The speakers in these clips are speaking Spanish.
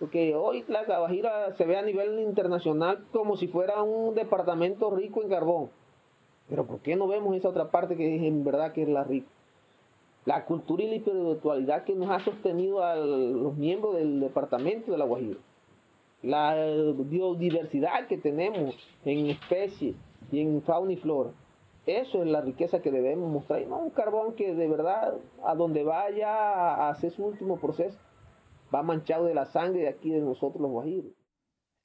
Porque hoy la Guajira se ve a nivel internacional como si fuera un departamento rico en carbón. Pero ¿por qué no vemos esa otra parte que es en verdad que es la rica? La cultura y la espiritualidad que nos ha sostenido a los miembros del departamento de la Guajira. La biodiversidad que tenemos en especies y en fauna y flora. Eso es la riqueza que debemos mostrar. no un carbón que de verdad, a donde vaya a hacer su último proceso, va manchado de la sangre de aquí de nosotros los guajiros.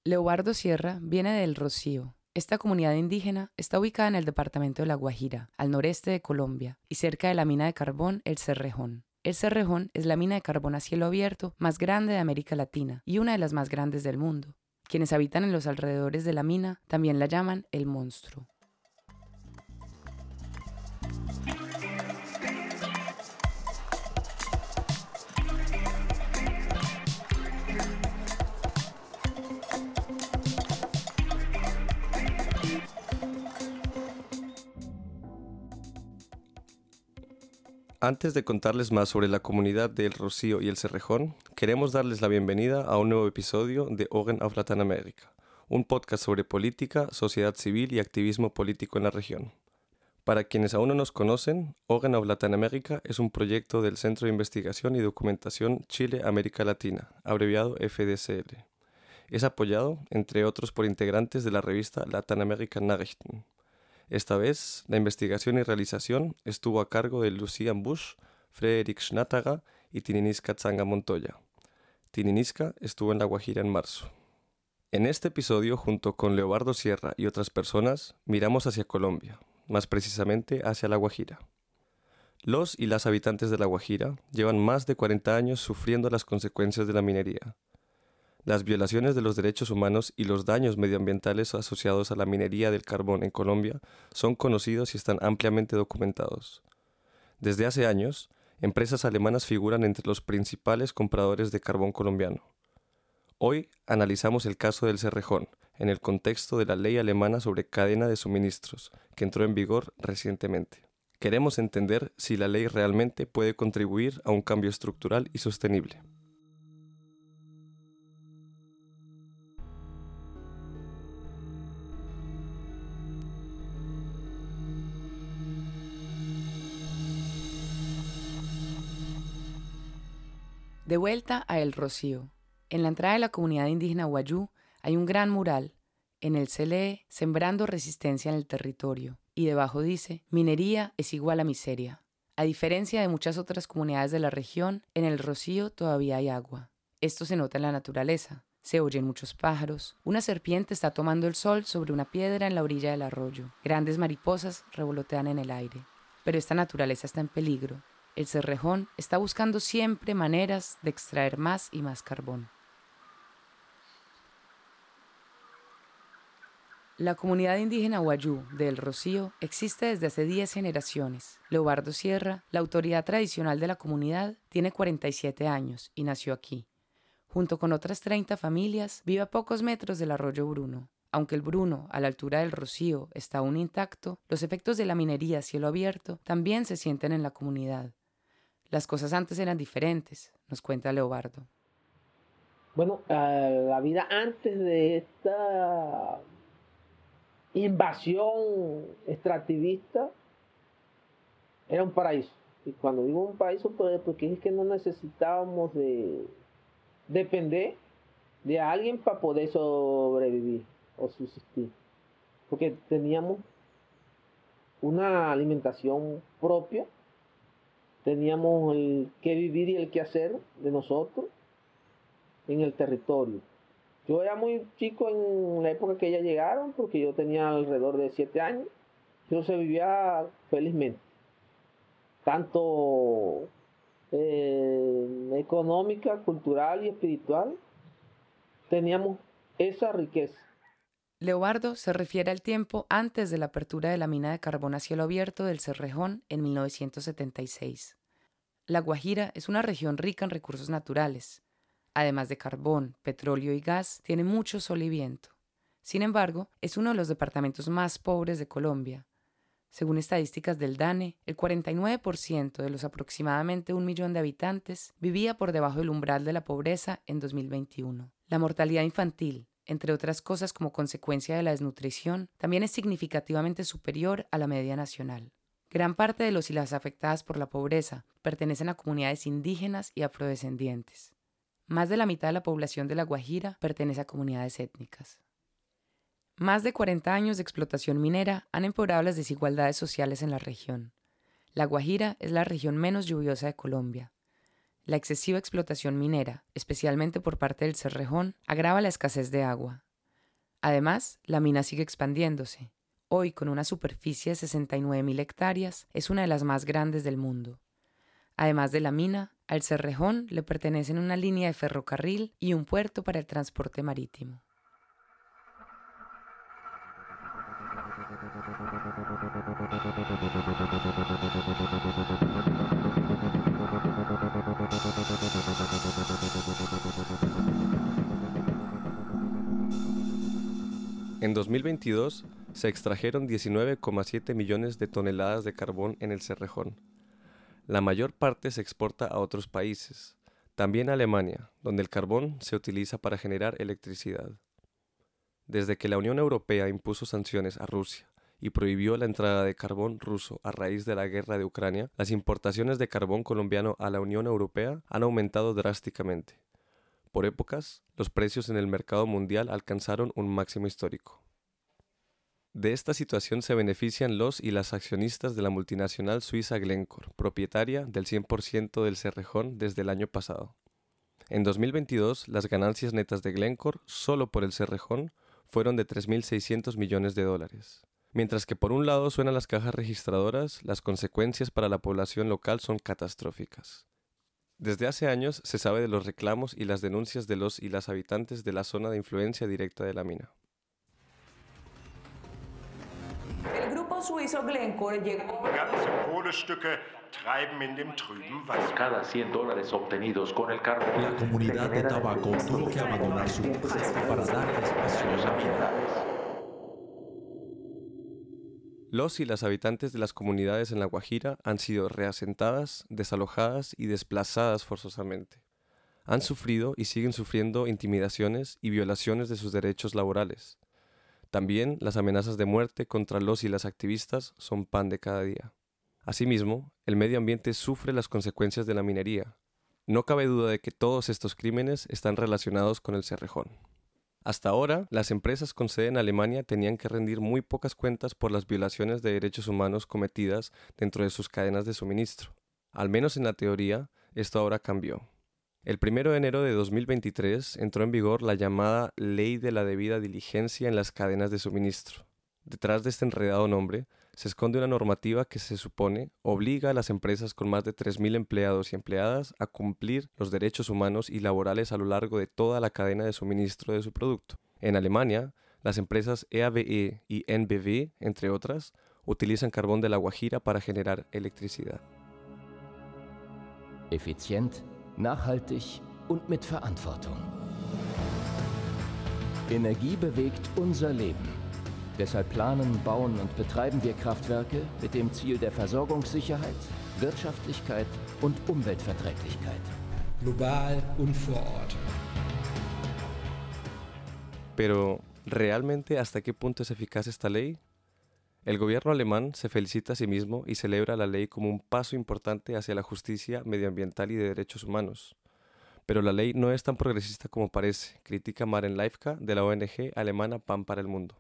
Leobardo Sierra viene del Rocío. Esta comunidad indígena está ubicada en el departamento de La Guajira, al noreste de Colombia, y cerca de la mina de carbón El Cerrejón. El Cerrejón es la mina de carbón a cielo abierto más grande de América Latina y una de las más grandes del mundo. Quienes habitan en los alrededores de la mina también la llaman el monstruo. Antes de contarles más sobre la comunidad del Rocío y el Cerrejón, queremos darles la bienvenida a un nuevo episodio de Oren of Latin America, un podcast sobre política, sociedad civil y activismo político en la región. Para quienes aún no nos conocen, Oren of Latin America es un proyecto del Centro de Investigación y Documentación Chile-América Latina, abreviado FDCL. Es apoyado, entre otros, por integrantes de la revista Latin American Nachrichten esta vez, la investigación y realización estuvo a cargo de Lucian Bush, Frederick Schnataga y Tininiska Tzanga Montoya. Tininiska estuvo en La Guajira en marzo. En este episodio, junto con Leobardo Sierra y otras personas, miramos hacia Colombia, más precisamente hacia La Guajira. Los y las habitantes de La Guajira llevan más de 40 años sufriendo las consecuencias de la minería, las violaciones de los derechos humanos y los daños medioambientales asociados a la minería del carbón en Colombia son conocidos y están ampliamente documentados. Desde hace años, empresas alemanas figuran entre los principales compradores de carbón colombiano. Hoy analizamos el caso del Cerrejón en el contexto de la ley alemana sobre cadena de suministros, que entró en vigor recientemente. Queremos entender si la ley realmente puede contribuir a un cambio estructural y sostenible. De vuelta a El Rocío. En la entrada de la comunidad indígena Guayú hay un gran mural. En él se lee Sembrando resistencia en el territorio y debajo dice Minería es igual a miseria. A diferencia de muchas otras comunidades de la región, en El Rocío todavía hay agua. Esto se nota en la naturaleza. Se oyen muchos pájaros. Una serpiente está tomando el sol sobre una piedra en la orilla del arroyo. Grandes mariposas revolotean en el aire. Pero esta naturaleza está en peligro el Cerrejón está buscando siempre maneras de extraer más y más carbón. La comunidad indígena Guayú de El Rocío existe desde hace 10 generaciones. Leobardo Sierra, la autoridad tradicional de la comunidad, tiene 47 años y nació aquí. Junto con otras 30 familias, vive a pocos metros del arroyo Bruno. Aunque el Bruno, a la altura del Rocío, está aún intacto, los efectos de la minería a cielo abierto también se sienten en la comunidad. Las cosas antes eran diferentes, nos cuenta Leobardo. Bueno, la vida antes de esta invasión extractivista era un paraíso. Y cuando digo un paraíso, pues, porque es que no necesitábamos de depender de alguien para poder sobrevivir o subsistir. Porque teníamos una alimentación propia teníamos el que vivir y el que hacer de nosotros en el territorio. Yo era muy chico en la época que ellas llegaron, porque yo tenía alrededor de siete años, pero se vivía felizmente, tanto eh, económica, cultural y espiritual, teníamos esa riqueza. Leobardo se refiere al tiempo antes de la apertura de la mina de carbón a cielo abierto del Cerrejón en 1976. La Guajira es una región rica en recursos naturales. Además de carbón, petróleo y gas, tiene mucho sol y viento. Sin embargo, es uno de los departamentos más pobres de Colombia. Según estadísticas del DANE, el 49% de los aproximadamente un millón de habitantes vivía por debajo del umbral de la pobreza en 2021. La mortalidad infantil, entre otras cosas como consecuencia de la desnutrición, también es significativamente superior a la media nacional. Gran parte de los y las afectadas por la pobreza pertenecen a comunidades indígenas y afrodescendientes. Más de la mitad de la población de La Guajira pertenece a comunidades étnicas. Más de 40 años de explotación minera han empeorado las desigualdades sociales en la región. La Guajira es la región menos lluviosa de Colombia. La excesiva explotación minera, especialmente por parte del Cerrejón, agrava la escasez de agua. Además, la mina sigue expandiéndose. Hoy, con una superficie de 69.000 hectáreas, es una de las más grandes del mundo. Además de la mina, al Cerrejón le pertenecen una línea de ferrocarril y un puerto para el transporte marítimo. En 2022 se extrajeron 19,7 millones de toneladas de carbón en el Cerrejón. La mayor parte se exporta a otros países, también a Alemania, donde el carbón se utiliza para generar electricidad. Desde que la Unión Europea impuso sanciones a Rusia y prohibió la entrada de carbón ruso a raíz de la guerra de Ucrania, las importaciones de carbón colombiano a la Unión Europea han aumentado drásticamente. Por épocas, los precios en el mercado mundial alcanzaron un máximo histórico. De esta situación se benefician los y las accionistas de la multinacional suiza Glencore, propietaria del 100% del Cerrejón desde el año pasado. En 2022, las ganancias netas de Glencore, solo por el Cerrejón, fueron de 3.600 millones de dólares. Mientras que por un lado suenan las cajas registradoras, las consecuencias para la población local son catastróficas. Desde hace años se sabe de los reclamos y las denuncias de los y las habitantes de la zona de influencia directa de la mina. El grupo suizo Glencore llegó cada 100 dólares obtenidos con el carbón. La comunidad de tabaco tuvo que abandonar su para dar espacios ambientales. Los y las habitantes de las comunidades en La Guajira han sido reasentadas, desalojadas y desplazadas forzosamente. Han sufrido y siguen sufriendo intimidaciones y violaciones de sus derechos laborales. También las amenazas de muerte contra los y las activistas son pan de cada día. Asimismo, el medio ambiente sufre las consecuencias de la minería. No cabe duda de que todos estos crímenes están relacionados con el Cerrejón. Hasta ahora, las empresas con sede en Alemania tenían que rendir muy pocas cuentas por las violaciones de derechos humanos cometidas dentro de sus cadenas de suministro. Al menos en la teoría, esto ahora cambió. El 1 de enero de 2023 entró en vigor la llamada Ley de la debida diligencia en las cadenas de suministro. Detrás de este enredado nombre se esconde una normativa que se supone obliga a las empresas con más de 3.000 empleados y empleadas a cumplir los derechos humanos y laborales a lo largo de toda la cadena de suministro de su producto. En Alemania, las empresas EABE e y NBW, entre otras, utilizan carbón de la Guajira para generar electricidad. Effizient, nachhaltig und mit Verantwortung. Energie bewegt unser Leben. Deshalb planen, bauen und betreiben wir Kraftwerke mit dem Ziel der Versorgungssicherheit, Wirtschaftlichkeit und Umweltverträglichkeit. Global und vor Ort. Pero, ¿realmente hasta qué punto es eficaz esta ley? El gobierno alemán se felicita a sí mismo y celebra la ley como un paso importante hacia la justicia medioambiental y de derechos humanos. Pero la ley no es tan progresista como parece, critica Maren Leifka de la ONG alemana PAN para el Mundo.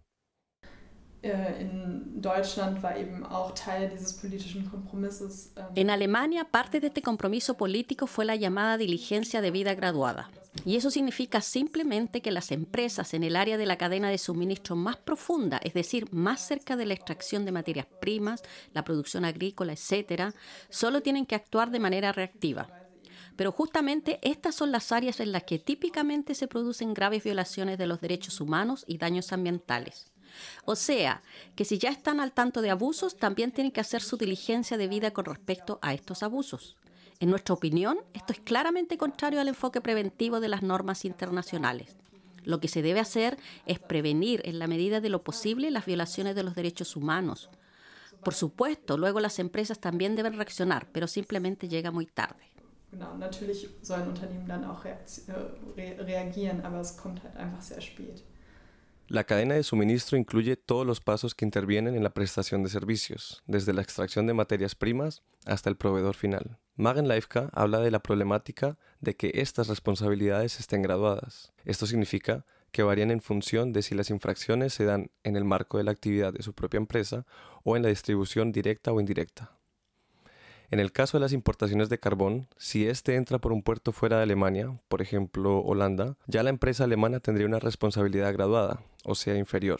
En Alemania, parte de este compromiso político fue la llamada diligencia de vida graduada. Y eso significa simplemente que las empresas en el área de la cadena de suministro más profunda, es decir, más cerca de la extracción de materias primas, la producción agrícola, etcétera, solo tienen que actuar de manera reactiva. Pero justamente estas son las áreas en las que típicamente se producen graves violaciones de los derechos humanos y daños ambientales. O sea, que si ya están al tanto de abusos, también tienen que hacer su diligencia debida con respecto a estos abusos. En nuestra opinión, esto es claramente contrario al enfoque preventivo de las normas internacionales. Lo que se debe hacer es prevenir en la medida de lo posible las violaciones de los derechos humanos. Por supuesto, luego las empresas también deben reaccionar, pero simplemente llega muy tarde. Natürlich sollen Unternehmen dann auch äh, reagieren, es kommt halt. La cadena de suministro incluye todos los pasos que intervienen en la prestación de servicios, desde la extracción de materias primas hasta el proveedor final. Magen Leifka habla de la problemática de que estas responsabilidades estén graduadas. Esto significa que varían en función de si las infracciones se dan en el marco de la actividad de su propia empresa o en la distribución directa o indirecta. En el caso de las importaciones de carbón, si éste entra por un puerto fuera de Alemania, por ejemplo Holanda, ya la empresa alemana tendría una responsabilidad graduada, o sea, inferior.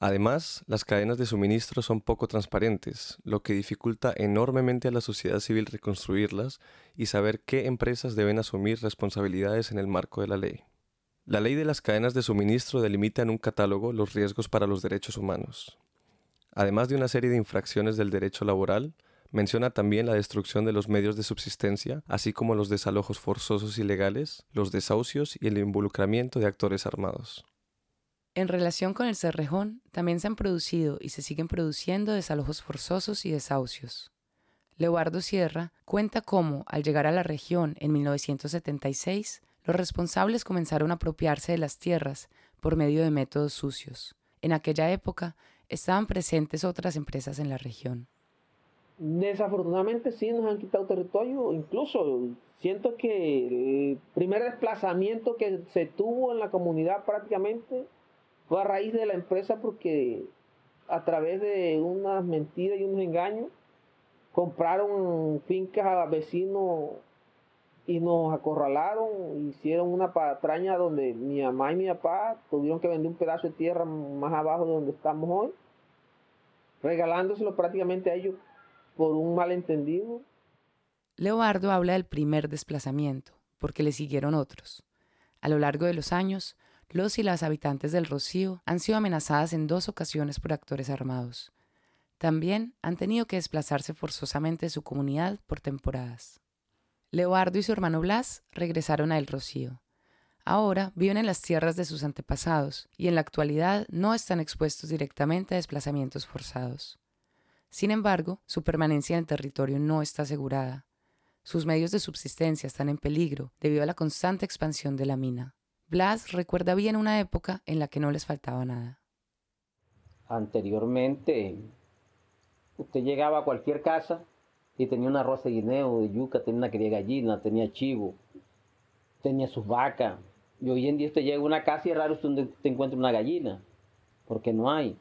Además, las cadenas de suministro son poco transparentes, lo que dificulta enormemente a la sociedad civil reconstruirlas y saber qué empresas deben asumir responsabilidades en el marco de la ley. La ley de las cadenas de suministro delimita en un catálogo los riesgos para los derechos humanos. Además de una serie de infracciones del derecho laboral, Menciona también la destrucción de los medios de subsistencia, así como los desalojos forzosos ilegales, los desahucios y el involucramiento de actores armados. En relación con el Cerrejón, también se han producido y se siguen produciendo desalojos forzosos y desahucios. Leobardo Sierra cuenta cómo, al llegar a la región en 1976, los responsables comenzaron a apropiarse de las tierras por medio de métodos sucios. En aquella época estaban presentes otras empresas en la región. Desafortunadamente sí nos han quitado territorio, incluso siento que el primer desplazamiento que se tuvo en la comunidad prácticamente fue a raíz de la empresa porque a través de unas mentiras y unos engaños compraron fincas a vecinos y nos acorralaron, hicieron una patraña donde mi mamá y mi papá tuvieron que vender un pedazo de tierra más abajo de donde estamos hoy, regalándoselo prácticamente a ellos por un malentendido. Leobardo habla del primer desplazamiento, porque le siguieron otros. A lo largo de los años, los y las habitantes del Rocío han sido amenazadas en dos ocasiones por actores armados. También han tenido que desplazarse forzosamente de su comunidad por temporadas. Leobardo y su hermano Blas regresaron a El Rocío. Ahora viven en las tierras de sus antepasados y en la actualidad no están expuestos directamente a desplazamientos forzados. Sin embargo, su permanencia en el territorio no está asegurada. Sus medios de subsistencia están en peligro debido a la constante expansión de la mina. Blas recuerda bien una época en la que no les faltaba nada. Anteriormente, usted llegaba a cualquier casa y tenía un arroz de guineo, de yuca, tenía una cría gallina, tenía chivo, tenía sus vacas. Y hoy en día usted llega a una casa y es raro usted encuentra una gallina, porque no hay.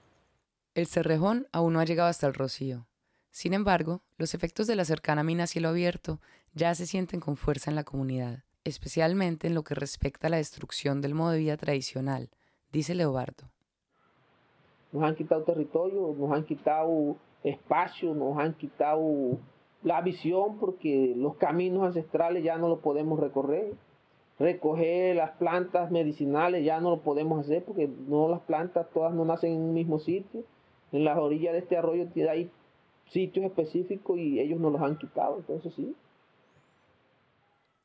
El Cerrejón aún no ha llegado hasta el Rocío. Sin embargo, los efectos de la cercana mina a cielo abierto ya se sienten con fuerza en la comunidad, especialmente en lo que respecta a la destrucción del modo de vida tradicional, dice Leobardo. Nos han quitado territorio, nos han quitado espacio, nos han quitado la visión porque los caminos ancestrales ya no los podemos recorrer. Recoger las plantas medicinales ya no lo podemos hacer porque no las plantas todas no nacen en un mismo sitio en las orillas de este arroyo hay sitios específicos y ellos nos los han quitado, entonces sí.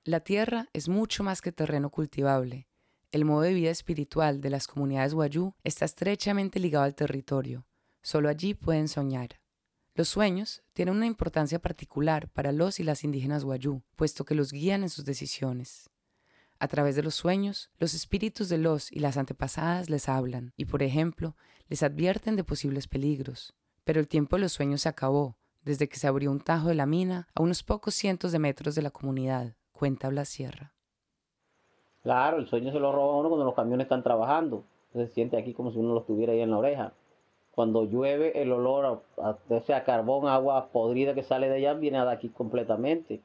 La tierra es mucho más que terreno cultivable. El modo de vida espiritual de las comunidades Wayuu está estrechamente ligado al territorio. Solo allí pueden soñar. Los sueños tienen una importancia particular para los y las indígenas Wayuu, puesto que los guían en sus decisiones. A través de los sueños, los espíritus de los y las antepasadas les hablan y, por ejemplo, les advierten de posibles peligros. Pero el tiempo de los sueños se acabó, desde que se abrió un tajo de la mina a unos pocos cientos de metros de la comunidad, cuenta Blas Sierra. Claro, el sueño se lo roba uno cuando los camiones están trabajando. Se siente aquí como si uno lo tuviera ahí en la oreja. Cuando llueve, el olor a, a carbón, agua podrida que sale de allá, viene de aquí completamente.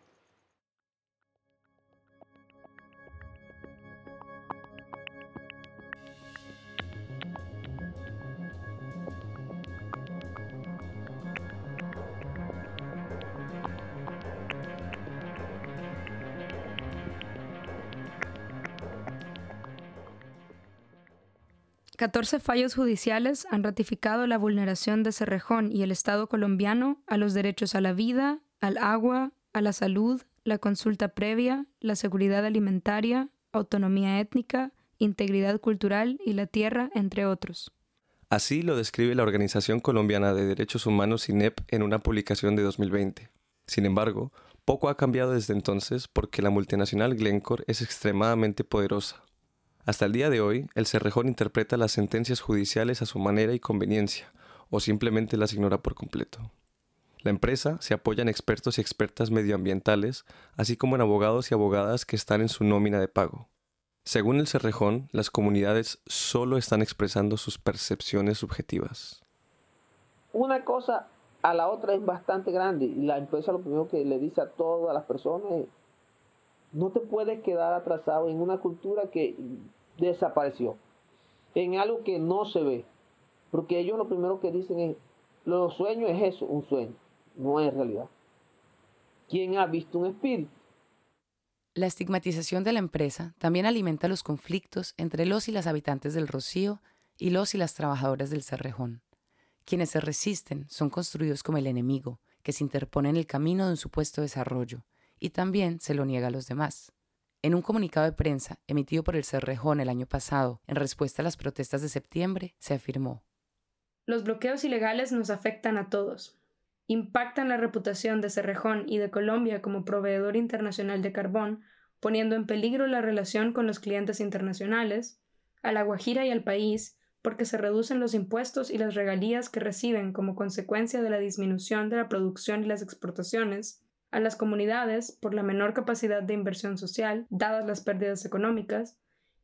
14 fallos judiciales han ratificado la vulneración de Cerrejón y el Estado colombiano a los derechos a la vida, al agua, a la salud, la consulta previa, la seguridad alimentaria, autonomía étnica, integridad cultural y la tierra, entre otros. Así lo describe la Organización Colombiana de Derechos Humanos INEP en una publicación de 2020. Sin embargo, poco ha cambiado desde entonces porque la multinacional Glencore es extremadamente poderosa. Hasta el día de hoy, el Cerrejón interpreta las sentencias judiciales a su manera y conveniencia, o simplemente las ignora por completo. La empresa se apoya en expertos y expertas medioambientales, así como en abogados y abogadas que están en su nómina de pago. Según el Cerrejón, las comunidades solo están expresando sus percepciones subjetivas. Una cosa a la otra es bastante grande y la empresa lo primero que le dice a todas las personas es, no te puedes quedar atrasado en una cultura que desapareció, en algo que no se ve, porque ellos lo primero que dicen es, los sueños es eso, un sueño, no es realidad. ¿Quién ha visto un espíritu? La estigmatización de la empresa también alimenta los conflictos entre los y las habitantes del Rocío y los y las trabajadoras del Cerrejón. Quienes se resisten son construidos como el enemigo, que se interpone en el camino de un supuesto desarrollo, y también se lo niega a los demás. En un comunicado de prensa emitido por el Cerrejón el año pasado en respuesta a las protestas de septiembre, se afirmó Los bloqueos ilegales nos afectan a todos. Impactan la reputación de Cerrejón y de Colombia como proveedor internacional de carbón, poniendo en peligro la relación con los clientes internacionales, a La Guajira y al país, porque se reducen los impuestos y las regalías que reciben como consecuencia de la disminución de la producción y las exportaciones, a las comunidades por la menor capacidad de inversión social, dadas las pérdidas económicas,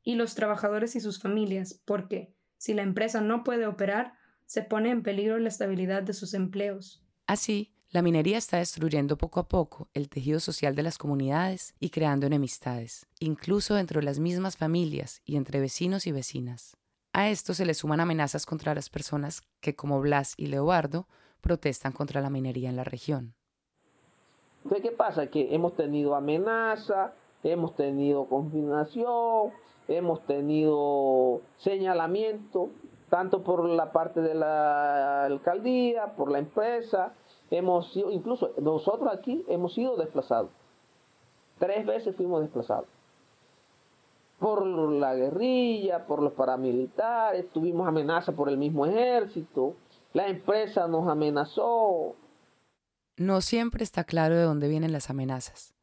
y los trabajadores y sus familias, porque, si la empresa no puede operar, se pone en peligro la estabilidad de sus empleos. Así, la minería está destruyendo poco a poco el tejido social de las comunidades y creando enemistades, incluso dentro de las mismas familias y entre vecinos y vecinas. A esto se le suman amenazas contra las personas que, como Blas y Leobardo, protestan contra la minería en la región. Entonces, ¿qué pasa? Que hemos tenido amenaza, hemos tenido confinación, hemos tenido señalamiento, tanto por la parte de la alcaldía, por la empresa, hemos sido, incluso nosotros aquí hemos sido desplazados. Tres veces fuimos desplazados por la guerrilla, por los paramilitares, tuvimos amenaza por el mismo ejército, la empresa nos amenazó. No siempre está claro de dónde vienen las amenazas.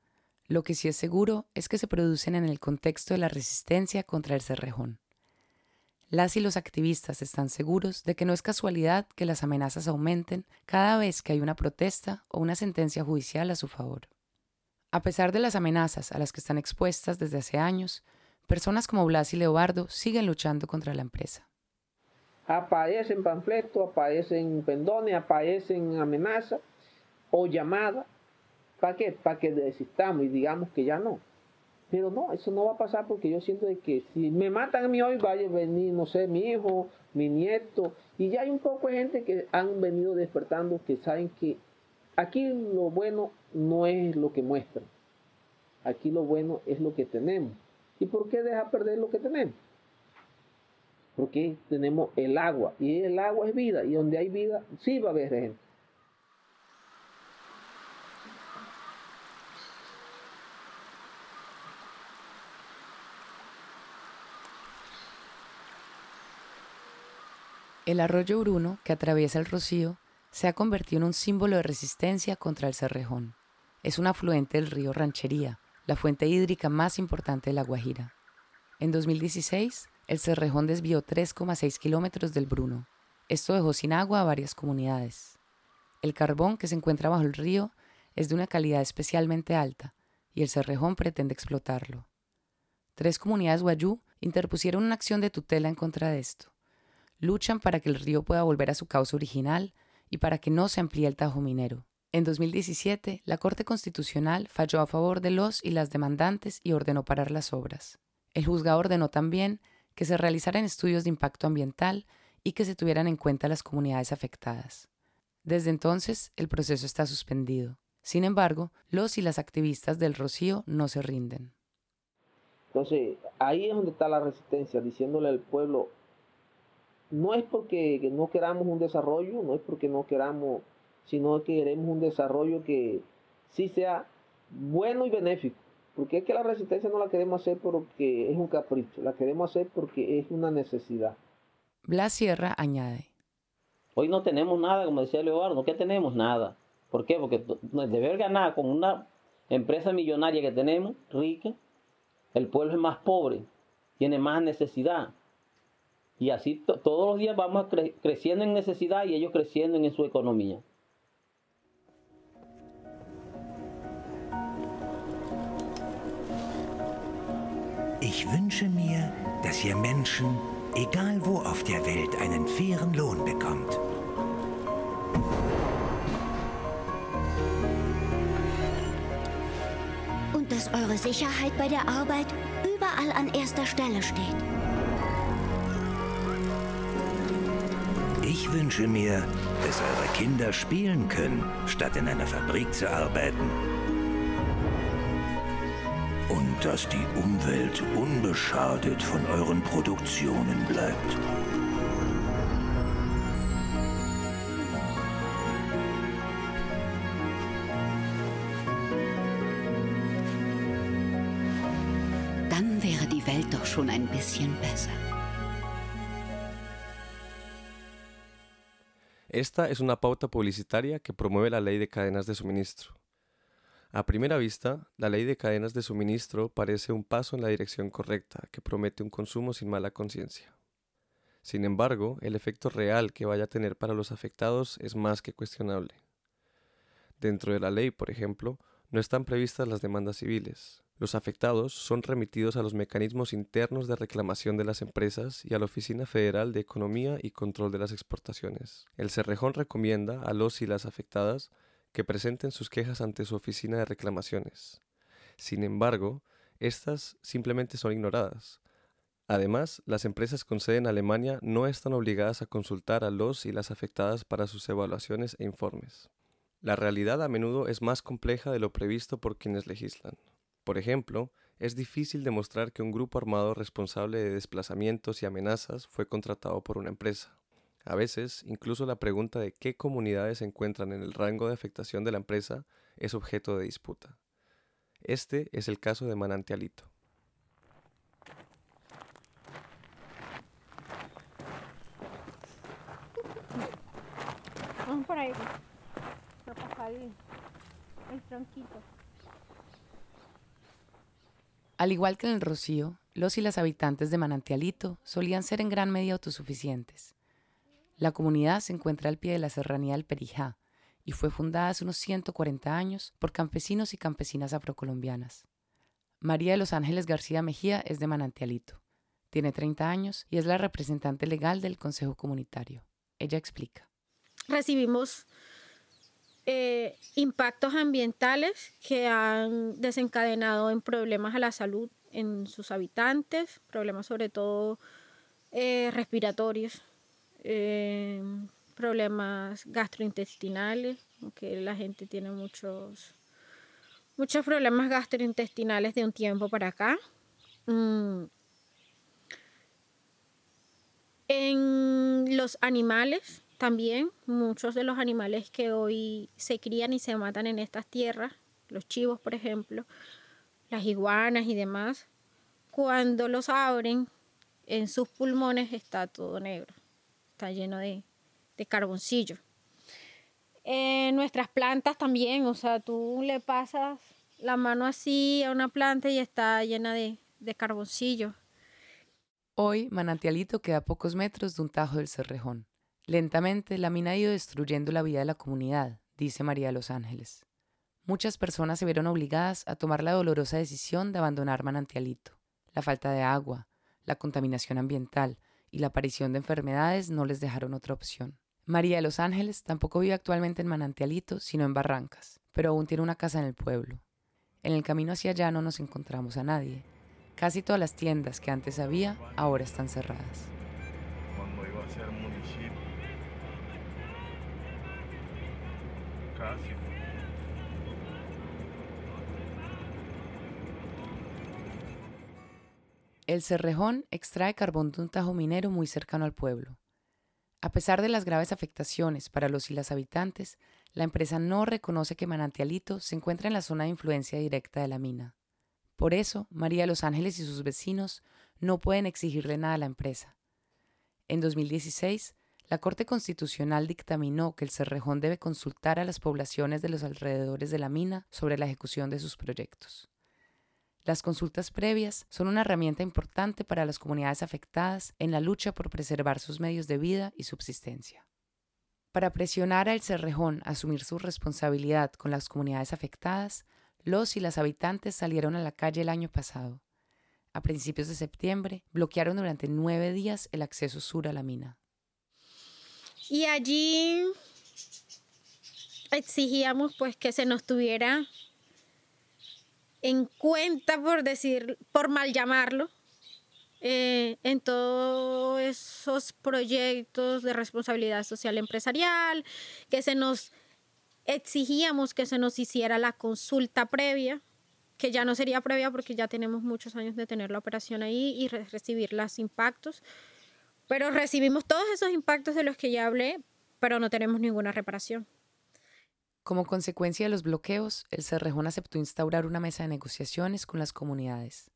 Lo que sí es seguro es que se producen en el contexto de la resistencia contra el cerrejón. Las y los activistas están seguros de que no es casualidad que las amenazas aumenten cada vez que hay una protesta o una sentencia judicial a su favor. A pesar de las amenazas a las que están expuestas desde hace años, personas como Blas y Leobardo siguen luchando contra la empresa. Aparecen panfletos, aparecen pendones, aparecen amenazas o llamadas. ¿Para qué? Para que desistamos y digamos que ya no. Pero no, eso no va a pasar porque yo siento de que si me matan a mí hoy, vaya a venir, no sé, mi hijo, mi nieto. Y ya hay un poco de gente que han venido despertando, que saben que aquí lo bueno no es lo que muestran. Aquí lo bueno es lo que tenemos. ¿Y por qué deja perder lo que tenemos? Porque tenemos el agua y el agua es vida y donde hay vida sí va a haber gente. El arroyo Bruno, que atraviesa el Rocío, se ha convertido en un símbolo de resistencia contra el Cerrejón. Es un afluente del río Ranchería, la fuente hídrica más importante de La Guajira. En 2016, el Cerrejón desvió 3,6 kilómetros del Bruno. Esto dejó sin agua a varias comunidades. El carbón que se encuentra bajo el río es de una calidad especialmente alta y el Cerrejón pretende explotarlo. Tres comunidades guayú interpusieron una acción de tutela en contra de esto. Luchan para que el río pueda volver a su cauce original y para que no se amplíe el tajo minero. En 2017, la Corte Constitucional falló a favor de los y las demandantes y ordenó parar las obras. El juzgado ordenó también que se realizaran estudios de impacto ambiental y que se tuvieran en cuenta las comunidades afectadas. Desde entonces, el proceso está suspendido. Sin embargo, los y las activistas del Rocío no se rinden. Entonces, ahí es donde está la resistencia, diciéndole al pueblo, no es porque no queramos un desarrollo, no es porque no queramos sino que queremos un desarrollo que sí sea bueno y benéfico. Porque es que la resistencia no la queremos hacer porque es un capricho, la queremos hacer porque es una necesidad. Blas Sierra añade. Hoy no tenemos nada, como decía Leobardo, ¿qué tenemos? Nada. ¿Por qué? Porque de ver ganar con una empresa millonaria que tenemos, rica, el pueblo es más pobre, tiene más necesidad. Y así todos los días vamos creciendo en necesidad y ellos creciendo en su economía. Ich wünsche mir, dass ihr Menschen, egal wo auf der Welt, einen fairen Lohn bekommt. Und dass eure Sicherheit bei der Arbeit überall an erster Stelle steht. Ich wünsche mir, dass eure Kinder spielen können, statt in einer Fabrik zu arbeiten. Und dass die Umwelt unbeschadet von euren Produktionen bleibt. Dann wäre die Welt doch schon ein bisschen besser. Esta es una pauta publicitaria que promueve la ley de cadenas de suministro. A primera vista, la ley de cadenas de suministro parece un paso en la dirección correcta, que promete un consumo sin mala conciencia. Sin embargo, el efecto real que vaya a tener para los afectados es más que cuestionable. Dentro de la ley, por ejemplo, no están previstas las demandas civiles. Los afectados son remitidos a los mecanismos internos de reclamación de las empresas y a la Oficina Federal de Economía y Control de las Exportaciones. El Cerrejón recomienda a los y las afectadas que presenten sus quejas ante su oficina de reclamaciones. Sin embargo, estas simplemente son ignoradas. Además, las empresas con sede en Alemania no están obligadas a consultar a los y las afectadas para sus evaluaciones e informes. La realidad a menudo es más compleja de lo previsto por quienes legislan. Por ejemplo, es difícil demostrar que un grupo armado responsable de desplazamientos y amenazas fue contratado por una empresa. A veces, incluso la pregunta de qué comunidades se encuentran en el rango de afectación de la empresa es objeto de disputa. Este es el caso de Manantialito. Vamos por ahí, por el tronquito. Al igual que en el Rocío, los y las habitantes de Manantialito solían ser en gran medida autosuficientes. La comunidad se encuentra al pie de la serranía del Perijá y fue fundada hace unos 140 años por campesinos y campesinas afrocolombianas. María de los Ángeles García Mejía es de Manantialito. Tiene 30 años y es la representante legal del Consejo Comunitario. Ella explica. Recibimos eh, impactos ambientales que han desencadenado en problemas a la salud en sus habitantes, problemas sobre todo eh, respiratorios, eh, problemas gastrointestinales, que la gente tiene muchos, muchos problemas gastrointestinales de un tiempo para acá. Mm. En los animales, también muchos de los animales que hoy se crían y se matan en estas tierras, los chivos por ejemplo, las iguanas y demás, cuando los abren en sus pulmones está todo negro, está lleno de, de carboncillo. En nuestras plantas también, o sea, tú le pasas la mano así a una planta y está llena de, de carboncillo. Hoy Manantialito queda a pocos metros de un tajo del Cerrejón. Lentamente, la mina ha ido destruyendo la vida de la comunidad, dice María de los Ángeles. Muchas personas se vieron obligadas a tomar la dolorosa decisión de abandonar Manantialito. La falta de agua, la contaminación ambiental y la aparición de enfermedades no les dejaron otra opción. María de los Ángeles tampoco vive actualmente en Manantialito, sino en Barrancas, pero aún tiene una casa en el pueblo. En el camino hacia allá no nos encontramos a nadie. Casi todas las tiendas que antes había ahora están cerradas. El Cerrejón extrae carbón de un tajo minero muy cercano al pueblo. A pesar de las graves afectaciones para los y las habitantes, la empresa no reconoce que Manantialito se encuentra en la zona de influencia directa de la mina. Por eso, María de los Ángeles y sus vecinos no pueden exigirle nada a la empresa. En 2016, la Corte Constitucional dictaminó que el Cerrejón debe consultar a las poblaciones de los alrededores de la mina sobre la ejecución de sus proyectos. Las consultas previas son una herramienta importante para las comunidades afectadas en la lucha por preservar sus medios de vida y subsistencia. Para presionar a El Cerrejón a asumir su responsabilidad con las comunidades afectadas, los y las habitantes salieron a la calle el año pasado. A principios de septiembre, bloquearon durante nueve días el acceso sur a la mina. Y allí exigíamos pues que se nos tuviera en cuenta, por decir, por mal llamarlo, eh, en todos esos proyectos de responsabilidad social empresarial, que se nos exigíamos que se nos hiciera la consulta previa, que ya no sería previa porque ya tenemos muchos años de tener la operación ahí y recibir los impactos. Pero recibimos todos esos impactos de los que ya hablé, pero no tenemos ninguna reparación. Como consecuencia de los bloqueos, el Cerrejón aceptó instaurar una mesa de negociaciones con las comunidades.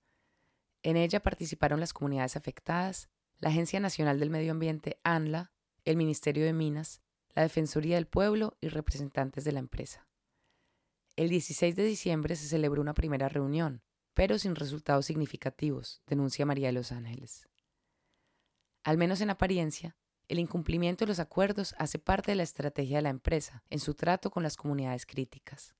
En ella participaron las comunidades afectadas, la Agencia Nacional del Medio Ambiente, ANLA, el Ministerio de Minas, la Defensoría del Pueblo y representantes de la empresa. El 16 de diciembre se celebró una primera reunión, pero sin resultados significativos, denuncia María de los Ángeles. Al menos en apariencia, el incumplimiento de los acuerdos hace parte de la estrategia de la empresa en su trato con las comunidades críticas.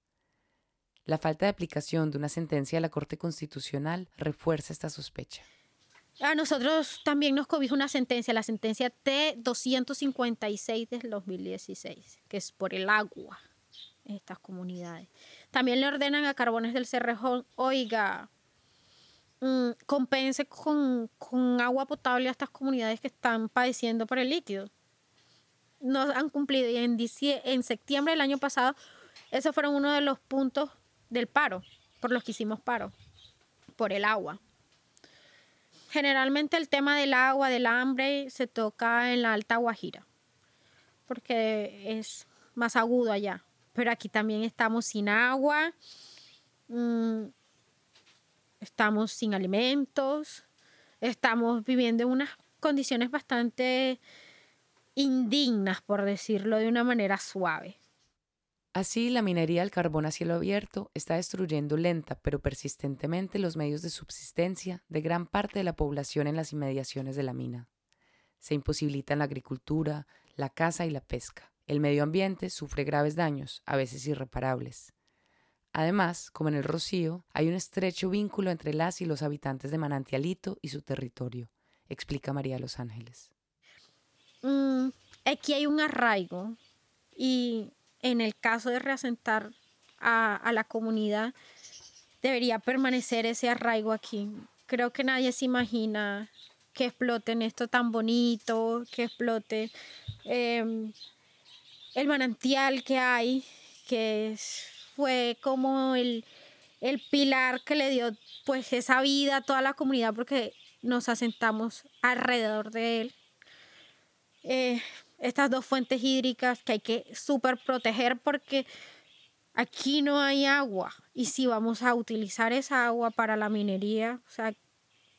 La falta de aplicación de una sentencia de la Corte Constitucional refuerza esta sospecha. A nosotros también nos cobija una sentencia, la sentencia T-256 del 2016, que es por el agua en estas comunidades. También le ordenan a Carbones del Cerrejón, oiga, mm, compense con, con, agua potable a estas comunidades que están padeciendo por el líquido. No han cumplido y en, en septiembre del año pasado, esos fueron uno de los puntos del paro, por los que hicimos paro, por el agua. Generalmente el tema del agua, del hambre, se toca en la Alta Guajira, porque es más agudo allá. Pero aquí también estamos sin agua, mm, estamos sin alimentos, estamos viviendo en unas condiciones bastante indignas, por decirlo de una manera suave. Así, la minería del carbón a cielo abierto está destruyendo lenta pero persistentemente los medios de subsistencia de gran parte de la población en las inmediaciones de la mina. Se imposibilitan la agricultura, la caza y la pesca. El medio ambiente sufre graves daños, a veces irreparables. Además, como en el Rocío, hay un estrecho vínculo entre las y los habitantes de Manantialito y su territorio, explica María Los Ángeles. Mm, aquí hay un arraigo y en el caso de reasentar a, la comunidad, debería permanecer ese arraigo aquí. Creo que nadie se imagina que exploten esto tan bonito, que explote em, el manantial que hay, que fue como el, pilar que le dio pues esa vida a toda la comunidad porque nos asentamos alrededor de él. Eh, estas dos fuentes hídricas que hay que súper proteger porque aquí no hay agua. Y si vamos a utilizar esa agua para la minería, o sea,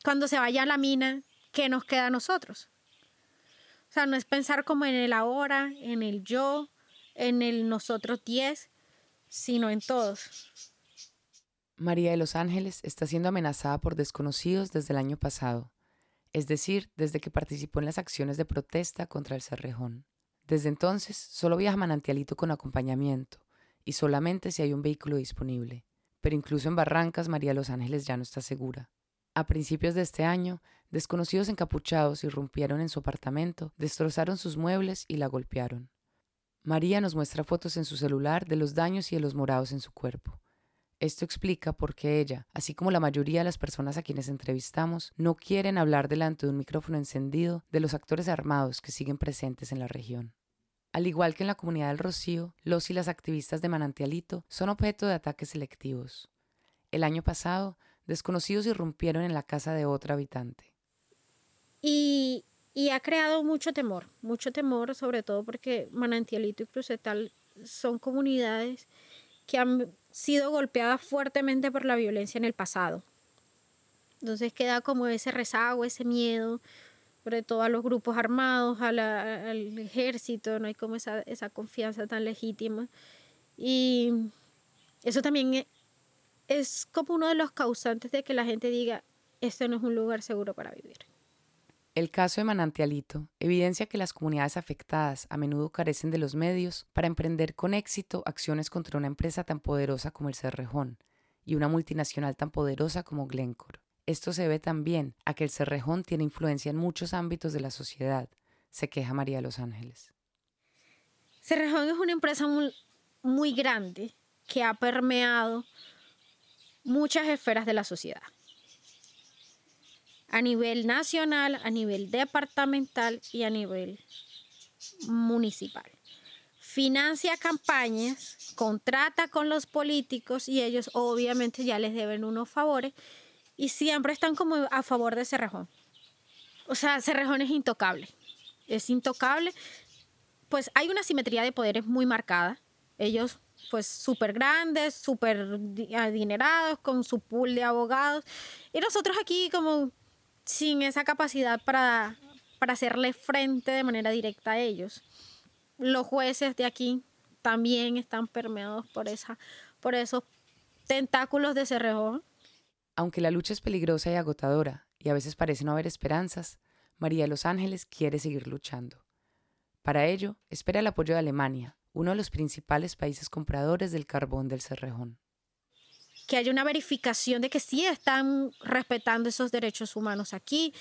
cuando se vaya a la mina, ¿qué nos queda a nosotros? O sea, no es pensar como en el ahora, en el yo, en el nosotros diez, sino en todos. María de los Ángeles está siendo amenazada por desconocidos desde el año pasado es decir, desde que participó en las acciones de protesta contra el Cerrejón. Desde entonces, solo viaja Manantialito con acompañamiento, y solamente si hay un vehículo disponible. Pero incluso en Barrancas, María Los Ángeles ya no está segura. A principios de este año, desconocidos encapuchados irrumpieron en su apartamento, destrozaron sus muebles y la golpearon. María nos muestra fotos en su celular de los daños y de los morados en su cuerpo. Esto explica por qué ella, así como la mayoría de las personas a quienes entrevistamos, no quieren hablar delante de un micrófono encendido de los actores armados que siguen presentes en la región. Al igual que en la comunidad del Rocío, los y las activistas de Manantialito son objeto de ataques selectivos. El año pasado, desconocidos irrumpieron en la casa de otra habitante. Y, y ha creado mucho temor, mucho temor, sobre todo porque Manantialito y Crucetal son comunidades que han sido golpeada fuertemente por la violencia en el pasado. Entonces queda como ese rezago, ese miedo sobre todo a los grupos armados, al ejército, no hay como esa, esa confianza tan legítima. Y eso también e, es como uno de los causantes de que la gente diga, este no es un lugar seguro para vivir. El caso de Manantialito evidencia que las comunidades afectadas a menudo carecen de los medios para emprender con éxito acciones contra una empresa tan poderosa como el Cerrejón y una multinacional tan poderosa como Glencore. Esto se ve también a que el Cerrejón tiene influencia en muchos ámbitos de la sociedad, se queja María de Los Ángeles. Cerrejón es una empresa muy, muy grande que ha permeado muchas esferas de la sociedad a nivel nacional, a nivel departamental y a nivel municipal. Financia campañas, contrata con los políticos y ellos obviamente ya les deben unos favores y siempre están como a favor de Cerrejón. O sea, Cerrejón es intocable. Es intocable. Pues hay una simetría de poderes muy marcada. Ellos pues súper grandes, súper adinerados, con su pool de abogados. Y nosotros aquí como sin esa capacidad para, para hacerle frente de manera directa a ellos. Los jueces de aquí también están permeados por, esa, por esos tentáculos de Cerrejón. Aunque la lucha es peligrosa y agotadora, y a veces parece no haber esperanzas, María de los Ángeles quiere seguir luchando. Para ello, espera el apoyo de Alemania, uno de los principales países compradores del carbón del Cerrejón que haya una verificación de que sí están respetando esos derechos humanos aquí,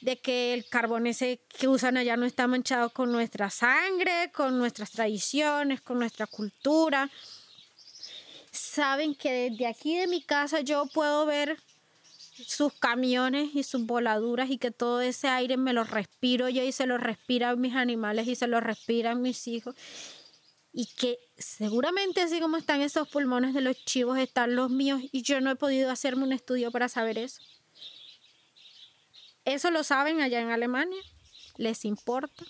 de que el carbón ese que usan allá no está manchado con nuestra sangre, con nuestras tradiciones, con nuestra cultura. Saben que desde aquí de mi casa yo puedo ver sus camiones y sus voladuras y que todo ese aire me lo respiro yo y se lo respiran mis animales y se lo respiran mis hijos y que seguramente así como están esos pulmones de los chivos están los míos y yo no he podido hacerme un estudio para saber eso. Eso lo saben allá en Alemania, les importa.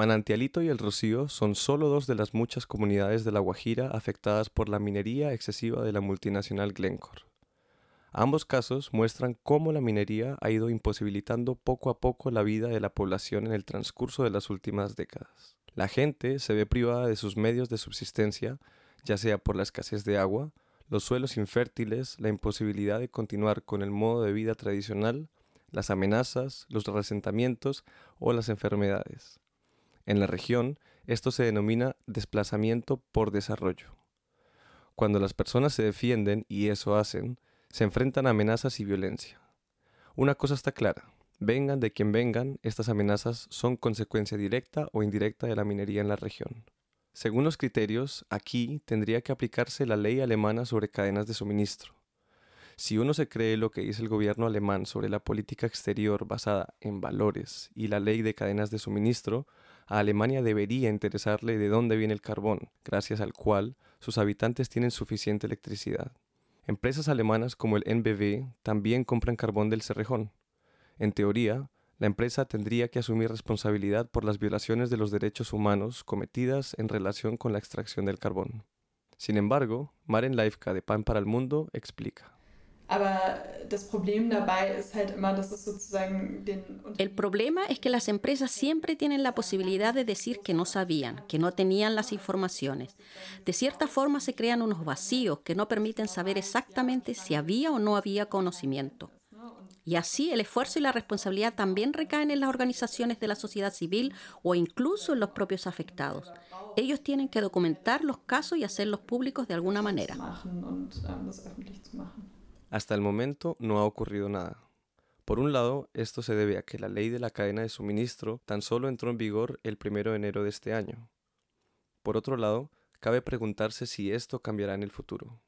Manantialito y El Rocío son solo dos de las muchas comunidades de La Guajira afectadas por la minería excesiva de la multinacional Glencore. Ambos casos muestran cómo la minería ha ido imposibilitando poco a poco la vida de la población en el transcurso de las últimas décadas. La gente se ve privada de sus medios de subsistencia, ya sea por la escasez de agua, los suelos infértiles, la imposibilidad de continuar con el modo de vida tradicional, las amenazas, los resentamientos o las enfermedades. En la región, esto se denomina desplazamiento por desarrollo. Cuando las personas se defienden, y eso hacen, se enfrentan a amenazas y violencia. Una cosa está clara, vengan de quien vengan, estas amenazas son consecuencia directa o indirecta de la minería en la región. Según los criterios, aquí tendría que aplicarse la ley alemana sobre cadenas de suministro. Si uno se cree lo que dice el gobierno alemán sobre la política exterior basada en valores y la ley de cadenas de suministro, a Alemania debería interesarle de dónde viene el carbón, gracias al cual sus habitantes tienen suficiente electricidad. Empresas alemanas como el NBW también compran carbón del Cerrejón. En teoría, la empresa tendría que asumir responsabilidad por las violaciones de los derechos humanos cometidas en relación con la extracción del carbón. Sin embargo, Maren Leifka de Pan para el Mundo explica. El problema es que las empresas siempre tienen la posibilidad de decir que no sabían, que no tenían las informaciones. De cierta forma se crean unos vacíos que no permiten saber exactamente si había o no había conocimiento. Y así el esfuerzo y la responsabilidad también recaen en las organizaciones de la sociedad civil o incluso en los propios afectados. Ellos tienen que documentar los casos y hacerlos públicos de alguna manera. Hasta el momento no ha ocurrido nada. Por un lado, esto se debe a que la ley de la cadena de suministro tan solo entró en vigor el 1 de enero de este año. Por otro lado, cabe preguntarse si esto cambiará en el futuro.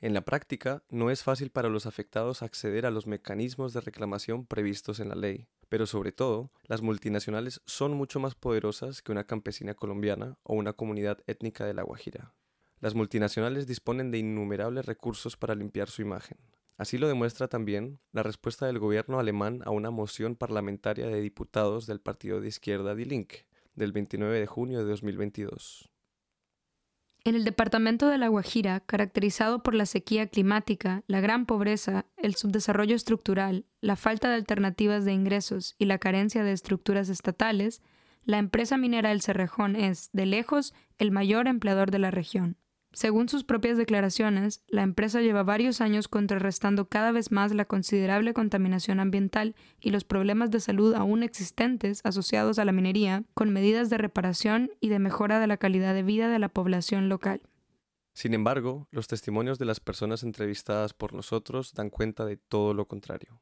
En la práctica, no es fácil para los afectados acceder a los mecanismos de reclamación previstos en la ley, pero sobre todo, las multinacionales son mucho más poderosas que una campesina colombiana o una comunidad étnica de La Guajira. Las multinacionales disponen de innumerables recursos para limpiar su imagen. Así lo demuestra también la respuesta del gobierno alemán a una moción parlamentaria de diputados del partido de izquierda Die Linke del 29 de junio de 2022. En el departamento de La Guajira, caracterizado por la sequía climática, la gran pobreza, el subdesarrollo estructural, la falta de alternativas de ingresos y la carencia de estructuras estatales, la empresa minera El Cerrejón es, de lejos, el mayor empleador de la región. Según sus propias declaraciones, la empresa lleva varios años contrarrestando cada vez más la considerable contaminación ambiental y los problemas de salud aún existentes asociados a la minería, con medidas de reparación y de mejora de la calidad de vida de la población local. Sin embargo, los testimonios de las personas entrevistadas por nosotros dan cuenta de todo lo contrario.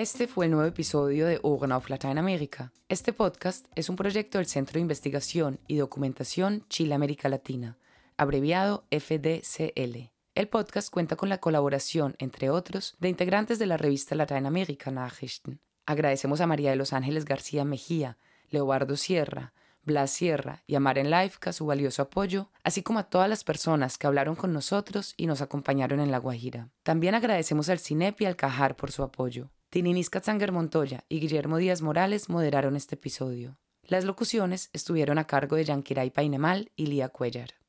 Este fue el nuevo episodio de Ohren auf Latinoamérica. Este podcast es un proyecto del Centro de Investigación y Documentación Chile América Latina, abreviado FDCL. El podcast cuenta con la colaboración, entre otros, de integrantes de la revista Latinoamérica Nachrichten. Agradecemos a María de los Ángeles García Mejía, Leobardo Sierra, Blas Sierra y a Maren Laifka su valioso apoyo, así como a todas las personas que hablaron con nosotros y nos acompañaron en La Guajira. También agradecemos al CINEP y al Cajar por su apoyo. Tininis Katzanger Montoya y Guillermo Díaz Morales moderaron este episodio. Las locuciones estuvieron a cargo de Yankiray Painemal y Lía Cuellar.